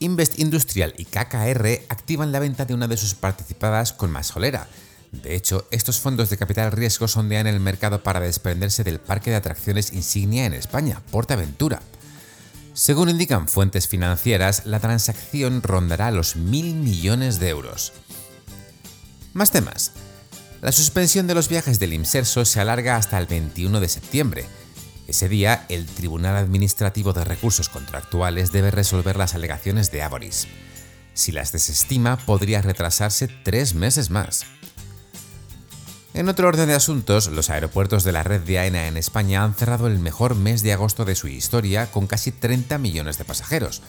Invest Industrial y KKR activan la venta de una de sus participadas con más solera. De hecho, estos fondos de capital riesgo sondean el mercado para desprenderse del parque de atracciones insignia en España, Portaventura. Según indican fuentes financieras, la transacción rondará los mil millones de euros. Más temas. La suspensión de los viajes del IMSERSO se alarga hasta el 21 de septiembre. Ese día, el Tribunal Administrativo de Recursos Contractuales debe resolver las alegaciones de Aboris. Si las desestima, podría retrasarse tres meses más. En otro orden de asuntos, los aeropuertos de la red de AENA en España han cerrado el mejor mes de agosto de su historia con casi 30 millones de pasajeros,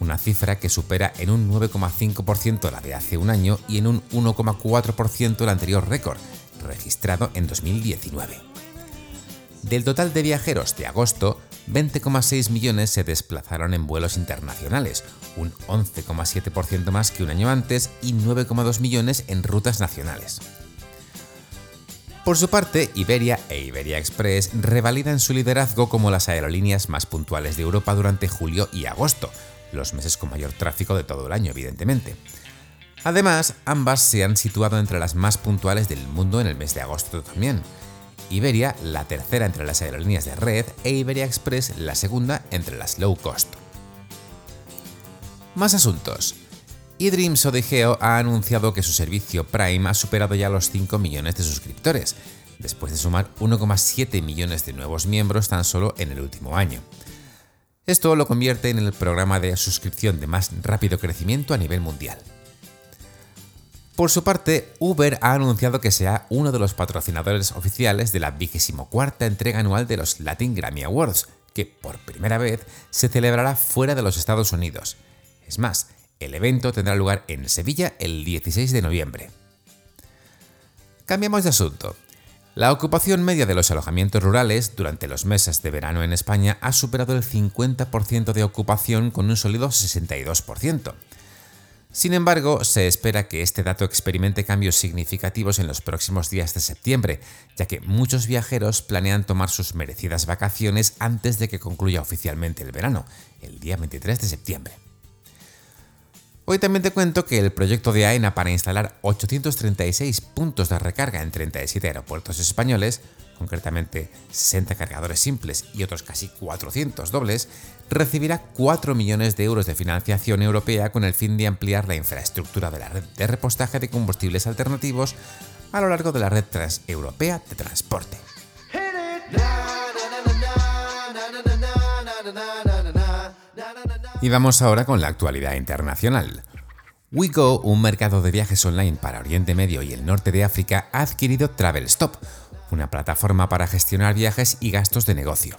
una cifra que supera en un 9,5% la de hace un año y en un 1,4% el anterior récord, registrado en 2019. Del total de viajeros de agosto, 20,6 millones se desplazaron en vuelos internacionales, un 11,7% más que un año antes y 9,2 millones en rutas nacionales. Por su parte, Iberia e Iberia Express revalidan su liderazgo como las aerolíneas más puntuales de Europa durante julio y agosto, los meses con mayor tráfico de todo el año, evidentemente. Además, ambas se han situado entre las más puntuales del mundo en el mes de agosto también, Iberia la tercera entre las aerolíneas de red e Iberia Express la segunda entre las low cost. Más asuntos. eDreams Odegeo ha anunciado que su servicio Prime ha superado ya los 5 millones de suscriptores, después de sumar 1,7 millones de nuevos miembros tan solo en el último año. Esto lo convierte en el programa de suscripción de más rápido crecimiento a nivel mundial. Por su parte, Uber ha anunciado que será uno de los patrocinadores oficiales de la 24 entrega anual de los Latin Grammy Awards, que por primera vez se celebrará fuera de los Estados Unidos. Es más, el evento tendrá lugar en Sevilla el 16 de noviembre. Cambiamos de asunto. La ocupación media de los alojamientos rurales durante los meses de verano en España ha superado el 50% de ocupación con un sólido 62%. Sin embargo, se espera que este dato experimente cambios significativos en los próximos días de septiembre, ya que muchos viajeros planean tomar sus merecidas vacaciones antes de que concluya oficialmente el verano, el día 23 de septiembre. Hoy también te cuento que el proyecto de AENA para instalar 836 puntos de recarga en 37 aeropuertos españoles concretamente 60 cargadores simples y otros casi 400 dobles, recibirá 4 millones de euros de financiación europea con el fin de ampliar la infraestructura de la red de repostaje de combustibles alternativos a lo largo de la red transeuropea de transporte. Y vamos ahora con la actualidad internacional. WeGo, un mercado de viajes online para Oriente Medio y el norte de África, ha adquirido TravelStop, una plataforma para gestionar viajes y gastos de negocio.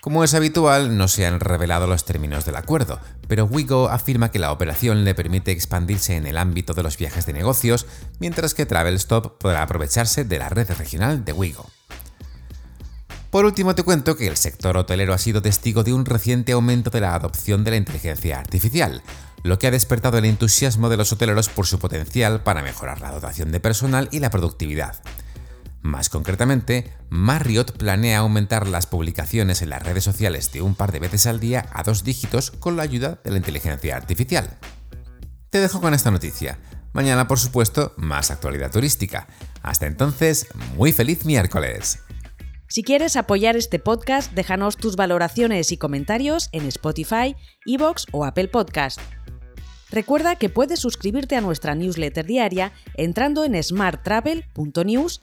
Como es habitual, no se han revelado los términos del acuerdo, pero Wigo afirma que la operación le permite expandirse en el ámbito de los viajes de negocios, mientras que Travelstop podrá aprovecharse de la red regional de Wigo. Por último, te cuento que el sector hotelero ha sido testigo de un reciente aumento de la adopción de la inteligencia artificial, lo que ha despertado el entusiasmo de los hoteleros por su potencial para mejorar la dotación de personal y la productividad. Más concretamente, Marriott planea aumentar las publicaciones en las redes sociales de un par de veces al día a dos dígitos con la ayuda de la inteligencia artificial. Te dejo con esta noticia. Mañana, por supuesto, más actualidad turística. Hasta entonces, muy feliz miércoles. Si quieres apoyar este podcast, déjanos tus valoraciones y comentarios en Spotify, Evox o Apple Podcast. Recuerda que puedes suscribirte a nuestra newsletter diaria entrando en smarttravel.news